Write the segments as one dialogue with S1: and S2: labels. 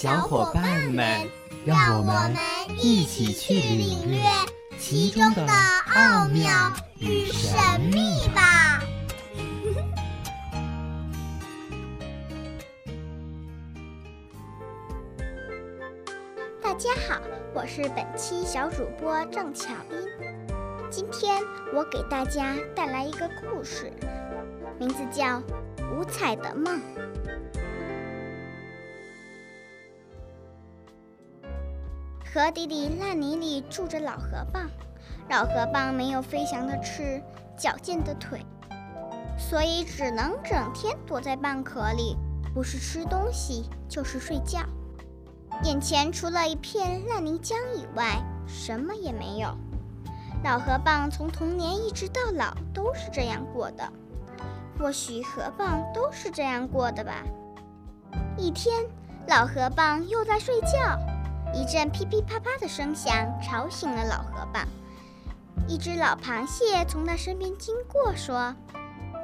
S1: 小伙伴们，
S2: 让我们一起去领略其中的奥妙与神秘吧！大家好，我是本期小主播郑巧音。今天我给大家带来一个故事，名字叫《五彩的梦》。河底里烂泥里住着老河蚌，老河蚌没有飞翔的翅，矫健的腿，所以只能整天躲在蚌壳里，不是吃东西就是睡觉。眼前除了一片烂泥浆以外，什么也没有。老河蚌从童年一直到老都是这样过的，或许河蚌都是这样过的吧。一天，老河蚌又在睡觉。一阵噼噼啪啪的声响吵醒了老河蚌。一只老螃蟹从他身边经过，说：“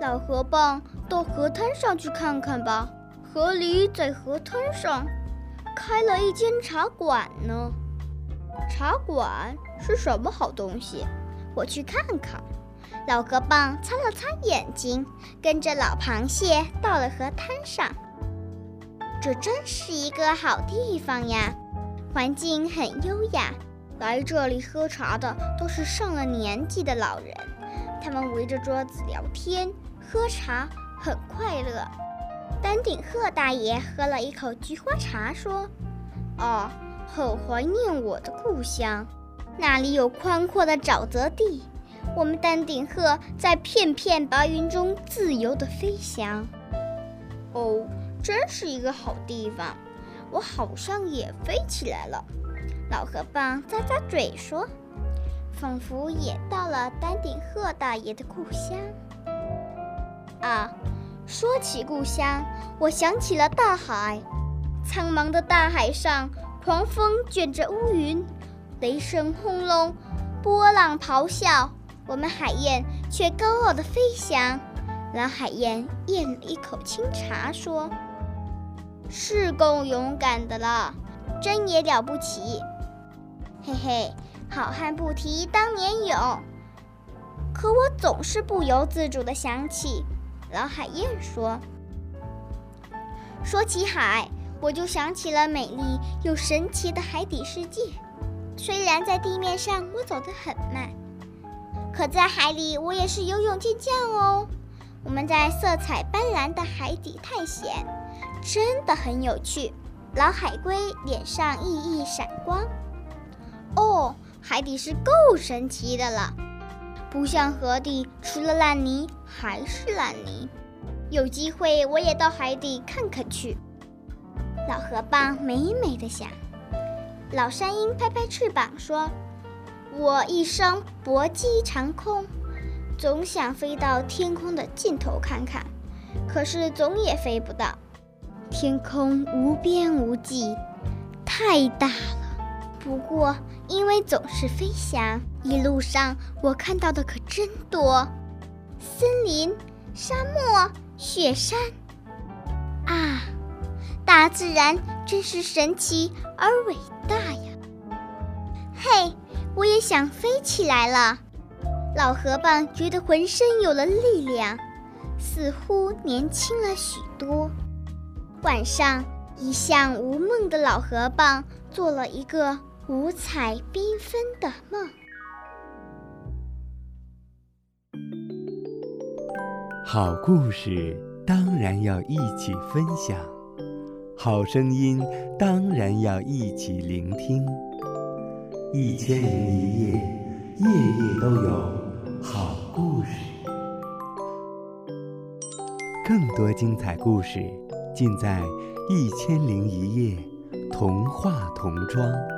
S2: 老河蚌，到河滩上去看看吧。河里在河滩上开了一间茶馆呢。茶馆是什么好东西？我去看看。”老河蚌擦了擦眼睛，跟着老螃蟹到了河滩上。这真是一个好地方呀！环境很优雅，来这里喝茶的都是上了年纪的老人，他们围着桌子聊天喝茶，很快乐。丹顶鹤大爷喝了一口菊花茶，说：“啊，很怀念我的故乡，那里有宽阔的沼泽地，我们丹顶鹤在片片白云中自由地飞翔。哦，真是一个好地方。”我好像也飞起来了，老河蚌咂咂嘴说：“仿佛也到了丹顶鹤大爷的故乡。”啊，说起故乡，我想起了大海。苍茫的大海上，狂风卷着乌云，雷声轰隆，波浪咆哮，我们海燕却高傲地飞翔。老海燕咽了一口清茶，说。是够勇敢的了，真也了不起。嘿嘿，好汉不提当年勇。可我总是不由自主地想起，老海燕说：“说起海，我就想起了美丽又神奇的海底世界。虽然在地面上我走得很慢，可在海里我也是游泳健将哦。我们在色彩斑斓的海底探险。”真的很有趣，老海龟脸上熠熠闪光。哦，海底是够神奇的了，不像河底，除了烂泥还是烂泥。有机会我也到海底看看去。老河蚌美美的想。老山鹰拍拍翅膀说：“我一生搏击长空，总想飞到天空的尽头看看，可是总也飞不到。”天空无边无际，太大了。不过，因为总是飞翔，一路上我看到的可真多：森林、沙漠、雪山。啊，大自然真是神奇而伟大呀！嘿，我也想飞起来了。老河蚌觉得浑身有了力量，似乎年轻了许多。晚上，一向无梦的老河蚌做了一个五彩缤纷的梦。
S3: 好故事当然要一起分享，好声音当然要一起聆听。一千零一夜，夜夜都有好故事。更多精彩故事。尽在《一千零一夜》童话童装。